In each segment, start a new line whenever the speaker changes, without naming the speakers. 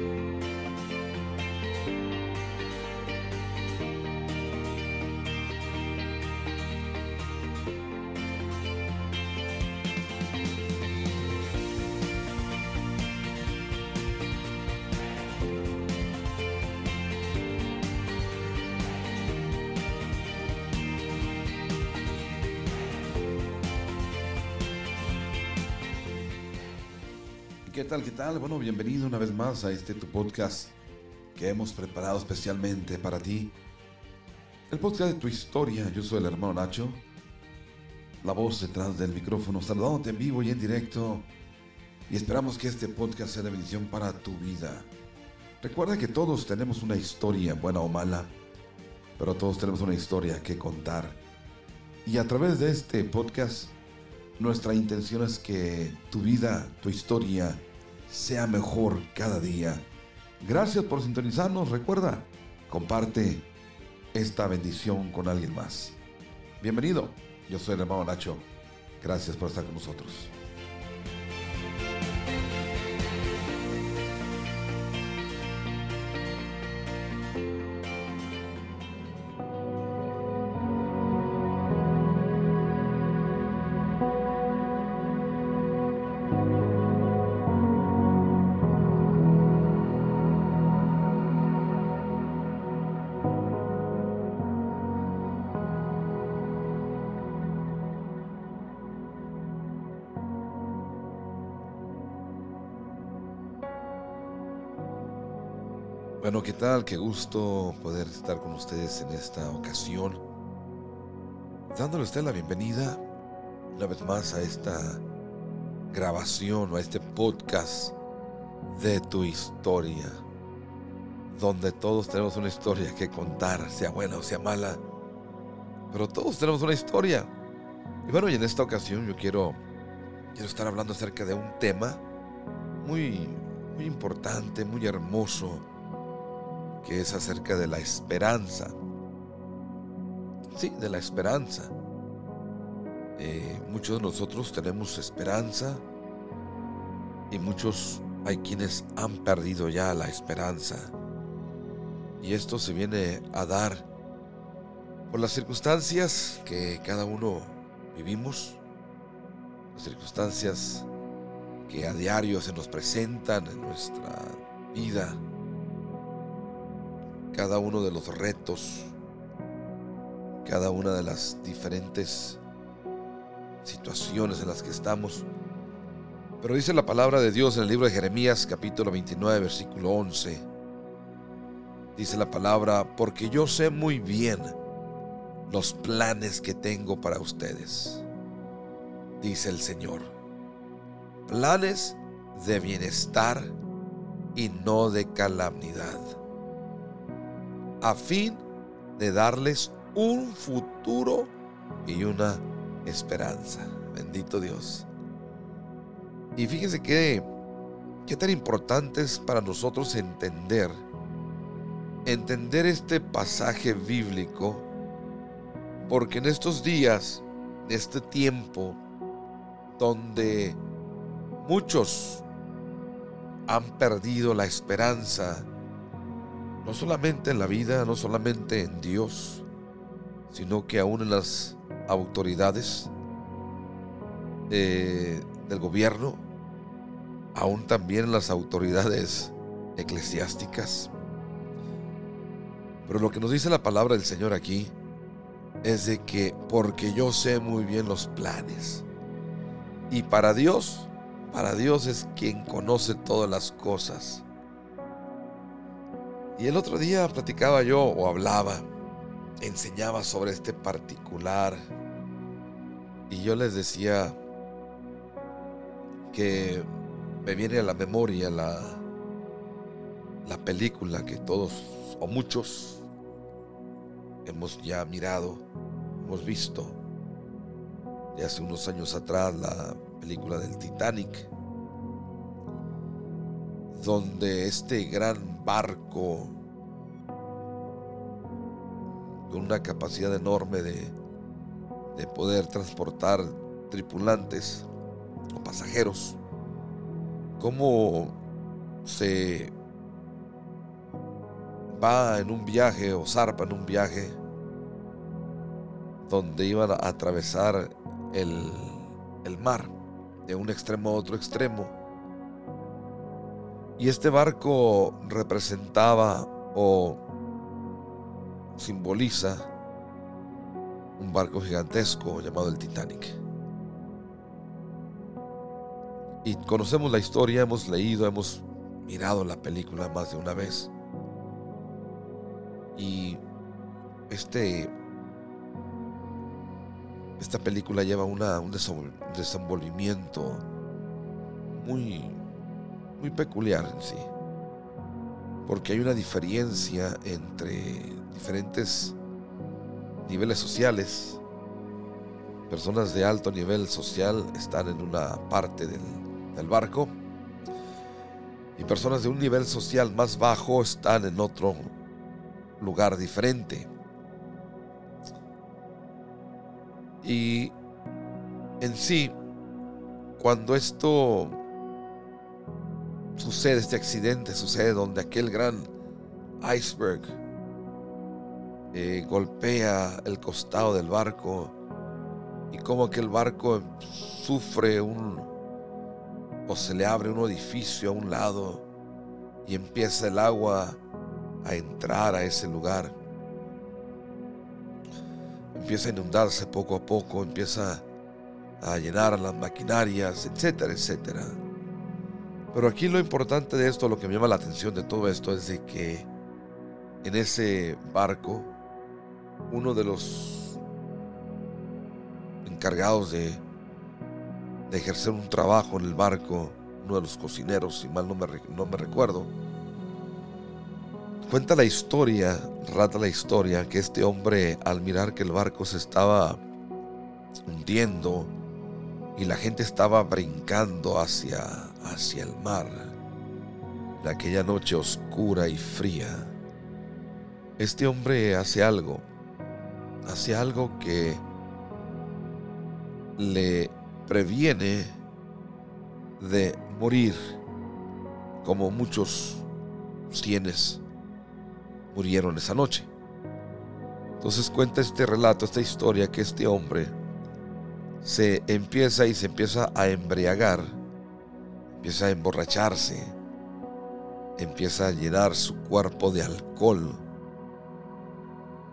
Bye. ¿Qué tal? ¿Qué tal? Bueno, bienvenido una vez más a este tu podcast que hemos preparado especialmente para ti. El podcast de tu historia. Yo soy el hermano Nacho, la voz detrás del micrófono, saludándote en vivo y en directo. Y esperamos que este podcast sea de bendición para tu vida. Recuerda que todos tenemos una historia, buena o mala, pero todos tenemos una historia que contar. Y a través de este podcast, nuestra intención es que tu vida, tu historia, sea mejor cada día. Gracias por sintonizarnos. Recuerda, comparte esta bendición con alguien más. Bienvenido. Yo soy el hermano Nacho. Gracias por estar con nosotros. Bueno, ¿qué tal? Qué gusto poder estar con ustedes en esta ocasión. Dándole a usted la bienvenida una vez más a esta grabación o a este podcast de tu historia. Donde todos tenemos una historia que contar, sea buena o sea mala. Pero todos tenemos una historia. Y bueno, y en esta ocasión yo quiero, quiero estar hablando acerca de un tema muy, muy importante, muy hermoso que es acerca de la esperanza. Sí, de la esperanza. Eh, muchos de nosotros tenemos esperanza y muchos hay quienes han perdido ya la esperanza. Y esto se viene a dar por las circunstancias que cada uno vivimos, las circunstancias que a diario se nos presentan en nuestra vida cada uno de los retos, cada una de las diferentes situaciones en las que estamos. Pero dice la palabra de Dios en el libro de Jeremías capítulo 29 versículo 11. Dice la palabra, porque yo sé muy bien los planes que tengo para ustedes, dice el Señor. Planes de bienestar y no de calamidad a fin de darles un futuro y una esperanza. Bendito Dios. Y fíjense que qué tan importante es para nosotros entender entender este pasaje bíblico porque en estos días, en este tiempo donde muchos han perdido la esperanza no solamente en la vida, no solamente en Dios, sino que aún en las autoridades eh, del gobierno, aún también en las autoridades eclesiásticas. Pero lo que nos dice la palabra del Señor aquí es de que porque yo sé muy bien los planes. Y para Dios, para Dios es quien conoce todas las cosas. Y el otro día platicaba yo o hablaba, enseñaba sobre este particular. Y yo les decía que me viene a la memoria la, la película que todos o muchos hemos ya mirado, hemos visto de hace unos años atrás, la película del Titanic donde este gran barco con una capacidad enorme de, de poder transportar tripulantes o pasajeros, cómo se va en un viaje o zarpa en un viaje donde iban a atravesar el, el mar de un extremo a otro extremo. Y este barco representaba o simboliza un barco gigantesco llamado el Titanic. Y conocemos la historia, hemos leído, hemos mirado la película más de una vez. Y este esta película lleva un desenvolvimiento muy, muy peculiar en sí. Porque hay una diferencia entre diferentes niveles sociales. Personas de alto nivel social están en una parte del, barco y personas de un nivel social más bajo están en otro lugar diferente. Y en sí, cuando esto sucede, este accidente sucede donde aquel gran iceberg eh, golpea el costado del barco y como aquel barco sufre un o se le abre un edificio a un lado y empieza el agua a entrar a ese lugar empieza a inundarse poco a poco, empieza a llenar las maquinarias, etcétera, etcétera. Pero aquí lo importante de esto, lo que me llama la atención de todo esto es de que en ese barco, uno de los encargados de, ejercer un trabajo en el barco, uno de los cocineros, si mal no me, no me recuerdo, Cuenta la historia, rata la historia, que este hombre al mirar que el barco se estaba hundiendo y la gente estaba brincando hacia, hacia el mar, en aquella noche oscura y fría, este hombre hace algo, hace algo que le previene de morir como muchos tienes murieron esa noche. Entonces cuenta este relato, esta historia, que este hombre se empieza y se empieza a embriagar, empieza a emborracharse, empieza a llenar su cuerpo de alcohol.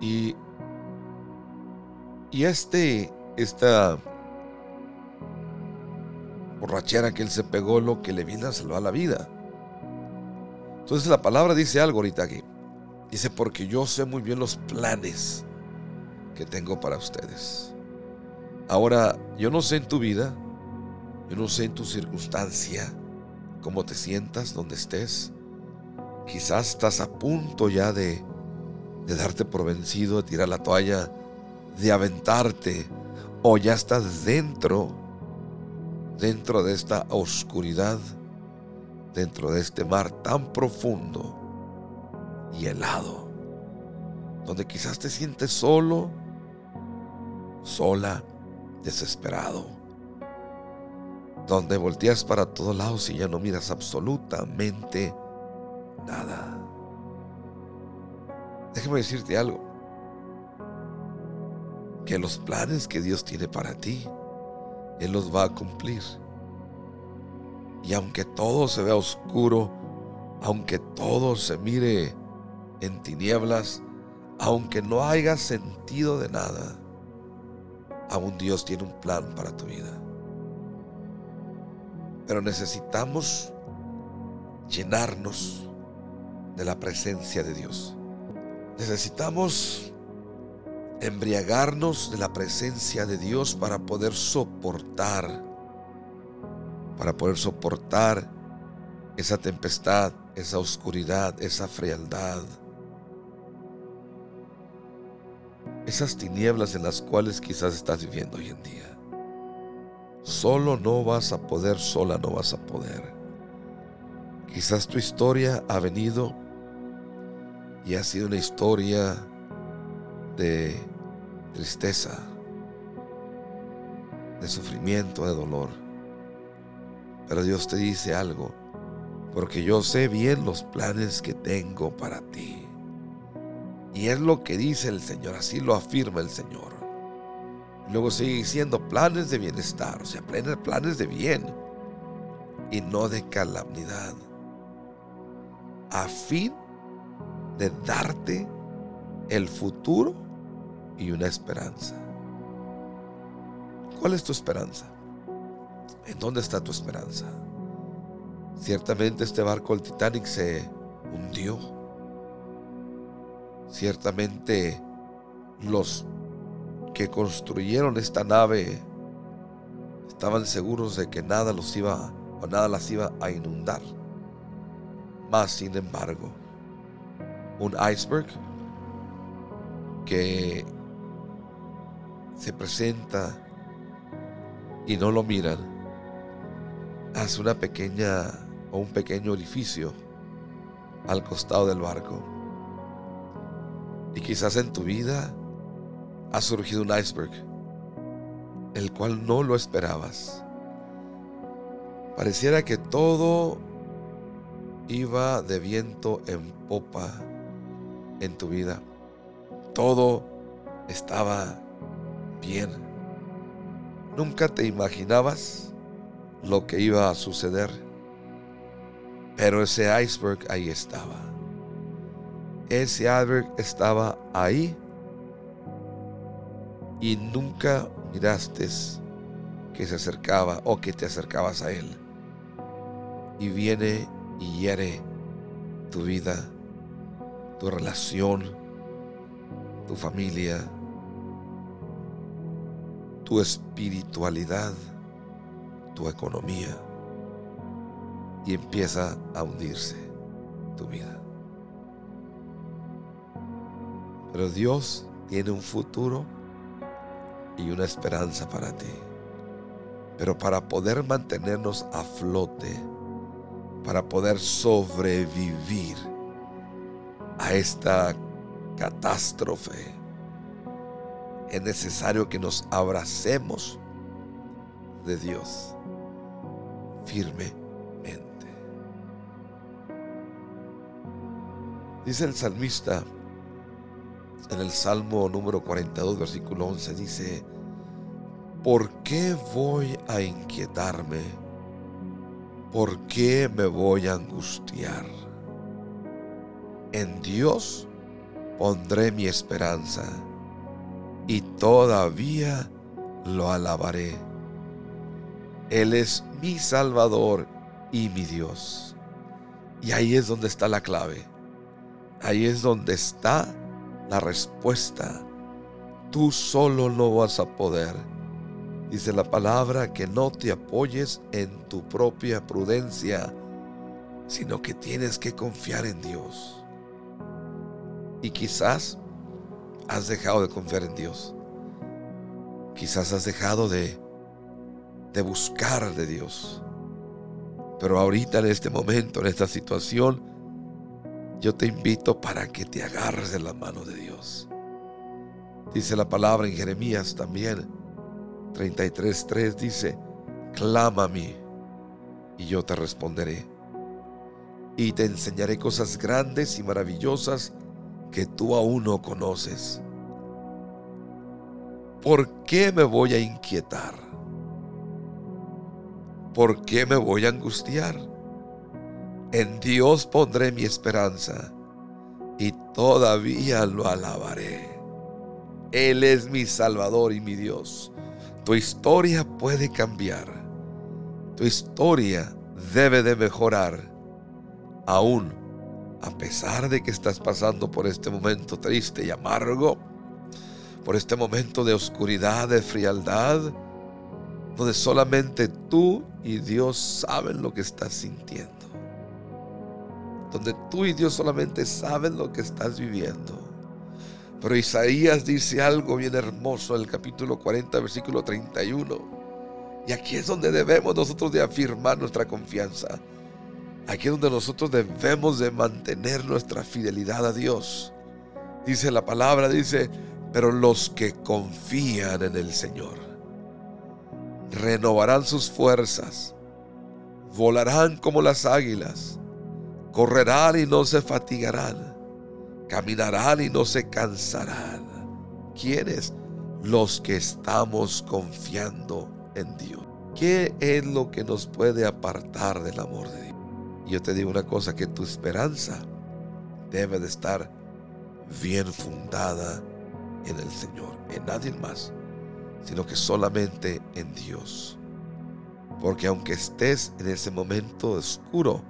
Y, y este, esta borrachera que él se pegó, lo que le vino a salvar la vida. Entonces la palabra dice algo ahorita aquí. Dice, porque yo sé muy bien los planes que tengo para ustedes. Ahora, yo no sé en tu vida, yo no sé en tu circunstancia, cómo te sientas, dónde estés. Quizás estás a punto ya de, de darte por vencido, de tirar la toalla, de aventarte, o ya estás dentro, dentro de esta oscuridad, dentro de este mar tan profundo y helado, donde quizás te sientes solo, sola, desesperado, donde volteas para todos lados y ya no miras absolutamente nada. Déjame decirte algo, que los planes que Dios tiene para ti, Él los va a cumplir. Y aunque todo se vea oscuro, aunque todo se mire en tinieblas, aunque no haya sentido de nada, aún Dios tiene un plan para tu vida. Pero necesitamos llenarnos de la presencia de Dios. Necesitamos embriagarnos de la presencia de Dios para poder soportar, para poder soportar esa tempestad, esa oscuridad, esa frialdad, esas tinieblas en las cuales quizás estás viviendo hoy en día. Solo no vas a poder, sola no vas a poder. Quizás tu historia ha venido y ha sido una historia de tristeza, de sufrimiento, de dolor. Pero Dios te dice algo, porque yo sé bien los planes que tengo para ti. Y es lo que dice el Señor, así lo afirma el Señor. Luego sigue diciendo planes de bienestar, o sea, planes de bien y no de calamidad, a fin de darte el futuro y una esperanza. ¿Cuál es tu esperanza? ¿En dónde está tu esperanza? Ciertamente este barco, el Titanic, se hundió. Ciertamente los que construyeron esta nave estaban seguros de que nada los iba o nada las iba a inundar. Más sin embargo, un iceberg que se presenta y no lo miran, hace una pequeña o un pequeño orificio al costado del barco. Y quizás en tu vida ha surgido un iceberg, el cual no lo esperabas. Pareciera que todo iba de viento en popa en tu vida. Todo estaba bien. Nunca te imaginabas lo que iba a suceder. Pero ese iceberg ahí estaba. Ese iceberg estaba ahí y nunca miraste que se acercaba o que te acercabas a él. Y viene y hiere tu vida, tu relación, tu familia, tu espiritualidad, tu economía y empieza a hundirse tu vida. Pero Dios tiene un futuro y una esperanza para ti. Pero para poder mantenernos a flote, para poder sobrevivir a esta catástrofe, es necesario que nos abracemos de Dios firmemente. Dice el salmista en el Salmo número 42, versículo 11, dice, ¿por qué voy a inquietarme? ¿Por qué me voy a angustiar? En Dios pondré mi esperanza y todavía lo alabaré. Él es mi Salvador y mi Dios. Y ahí es donde está la clave. Ahí es donde está la respuesta. Tú solo no vas a poder. Dice la palabra que no te apoyes en tu propia prudencia, sino que tienes que confiar en Dios. Y quizás has dejado de confiar en Dios. Quizás has dejado de, de buscar de Dios. Pero ahorita en este momento, en esta situación, yo te invito para que te agarres de la mano de Dios. Dice la palabra en Jeremías también, 33.3 dice, clama a mí y yo te responderé. Y te enseñaré cosas grandes y maravillosas que tú aún no conoces. ¿Por qué me voy a inquietar? ¿Por qué me voy a angustiar? En Dios pondré mi esperanza y todavía lo alabaré. Él es mi Salvador y mi Dios. Tu historia puede cambiar. Tu historia debe de mejorar. Aún a pesar de que estás pasando por este momento triste y amargo, por este momento de oscuridad, de frialdad, donde solamente tú y Dios saben lo que estás sintiendo donde tú y Dios solamente saben lo que estás viviendo. Pero Isaías dice algo bien hermoso en el capítulo 40, versículo 31. Y aquí es donde debemos nosotros de afirmar nuestra confianza. Aquí es donde nosotros debemos de mantener nuestra fidelidad a Dios. Dice la palabra, dice, pero los que confían en el Señor renovarán sus fuerzas, volarán como las águilas correrán y no se fatigarán, caminarán y no se cansarán. ¿Quiénes? Los que estamos confiando en Dios. ¿Qué es lo que nos puede apartar del amor de Dios? Yo te digo una cosa, que tu esperanza debe de estar bien fundada en el Señor, en nadie más, sino que solamente en Dios. Porque aunque estés en ese momento oscuro,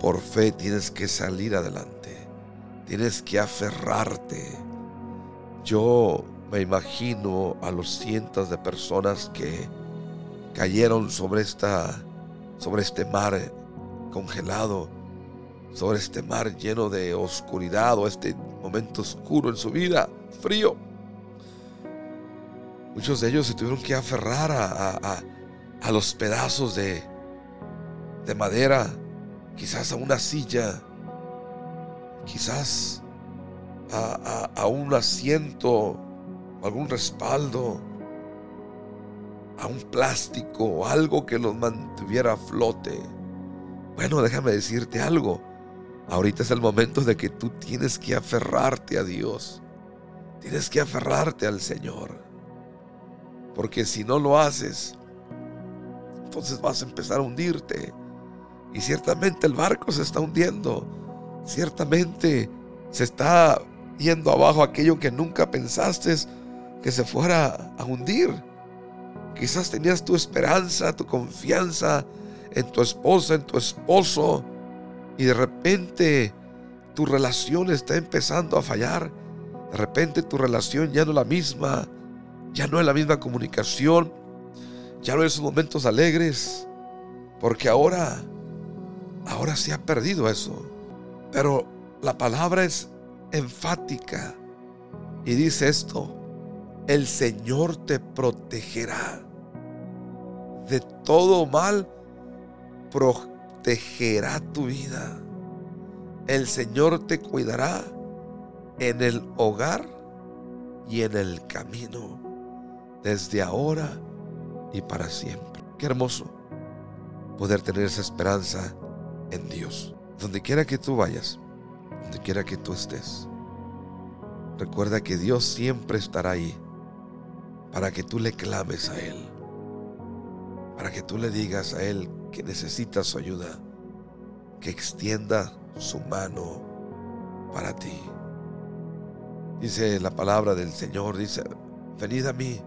por fe tienes que salir adelante. Tienes que aferrarte. Yo me imagino a los cientos de personas que cayeron sobre esta sobre este mar congelado, sobre este mar lleno de oscuridad o este momento oscuro en su vida, frío. Muchos de ellos se tuvieron que aferrar a, los pedazos de madera, quizás a una silla, quizás a, a, un asiento, algún respaldo, a un plástico algo que los mantuviera a flote. Bueno, déjame decirte algo. Ahorita es el momento de que tú tienes que aferrarte a Dios. Tienes que aferrarte al Señor. Porque si no lo haces, entonces vas a empezar a hundirte. Y ciertamente el barco se está hundiendo. Ciertamente se está yendo abajo aquello que nunca pensaste que se fuera a hundir. Quizás tenías tu esperanza, tu confianza en tu esposa, en tu esposo, y de repente tu relación está empezando a fallar. De repente tu relación ya no es la misma ya no es la misma comunicación, ya no es momentos alegres, porque ahora, ahora se ha perdido eso. Pero la palabra es enfática y dice esto, el Señor te protegerá de todo mal, protegerá tu vida. El Señor te cuidará en el hogar y en el camino desde ahora y para siempre. Qué hermoso poder tener esa esperanza en Dios. Donde quiera que tú vayas, donde quiera que tú estés, recuerda que Dios siempre estará ahí para que tú le clames a Él, para que tú le digas a Él que necesitas su ayuda, que extienda su mano para ti. Dice la palabra del Señor, dice, venid a mí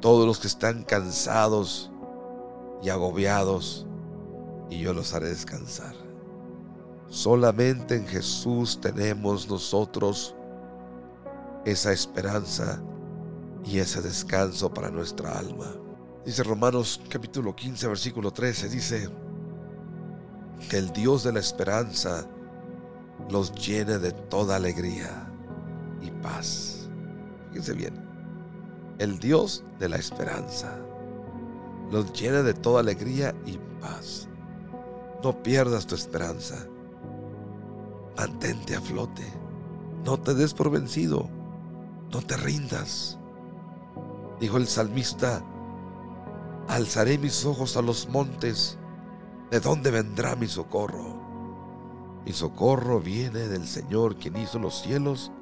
todos los que están cansados y agobiados, y yo los haré descansar. Solamente en Jesús tenemos nosotros esa esperanza y ese descanso para nuestra alma. Dice Romanos capítulo 15, versículo 13, dice que el Dios de la esperanza los llene de toda alegría y paz. Fíjense bien el Dios de la esperanza. Los llena de toda alegría y paz. No pierdas tu esperanza. Mantente a flote. No te des por vencido. No te rindas. Dijo el salmista, alzaré mis ojos a los montes. ¿De dónde vendrá mi socorro? Mi socorro viene del Señor quien hizo los cielos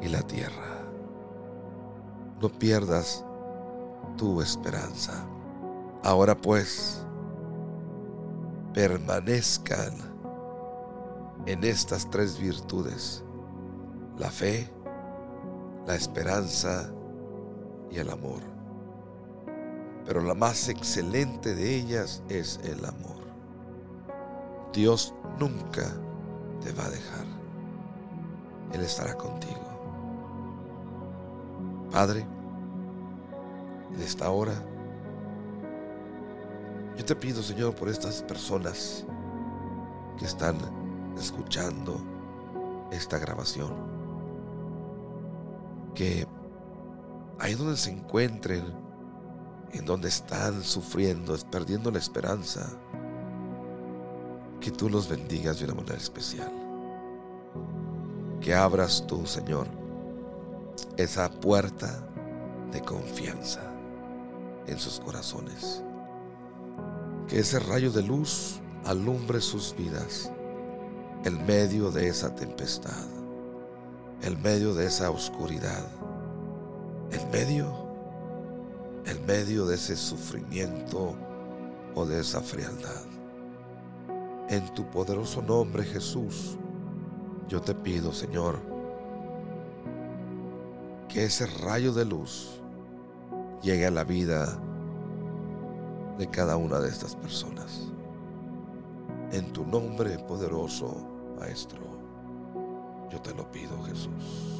y la tierra no pierdas tu esperanza. Ahora pues, permanezcan en estas tres virtudes, la fe, la esperanza y el amor. Pero la más excelente de ellas es el amor. Dios nunca te va a dejar. Él estará contigo. Padre, en esta hora, yo te pido, Señor, por estas personas que están escuchando esta grabación, que ahí donde se encuentren, en donde están sufriendo, perdiendo la esperanza, que tú los bendigas de una manera especial. Que abras tú, Señor, esa puerta de confianza en sus corazones. Que ese rayo de luz alumbre sus vidas en medio de esa tempestad, en medio de esa oscuridad, en medio, en medio de ese sufrimiento o de esa frialdad. En tu poderoso nombre, Jesús, yo te pido, Señor, que ese rayo de luz llegue a la vida de cada una de estas personas. En tu nombre poderoso, Maestro, yo te lo pido, Jesús.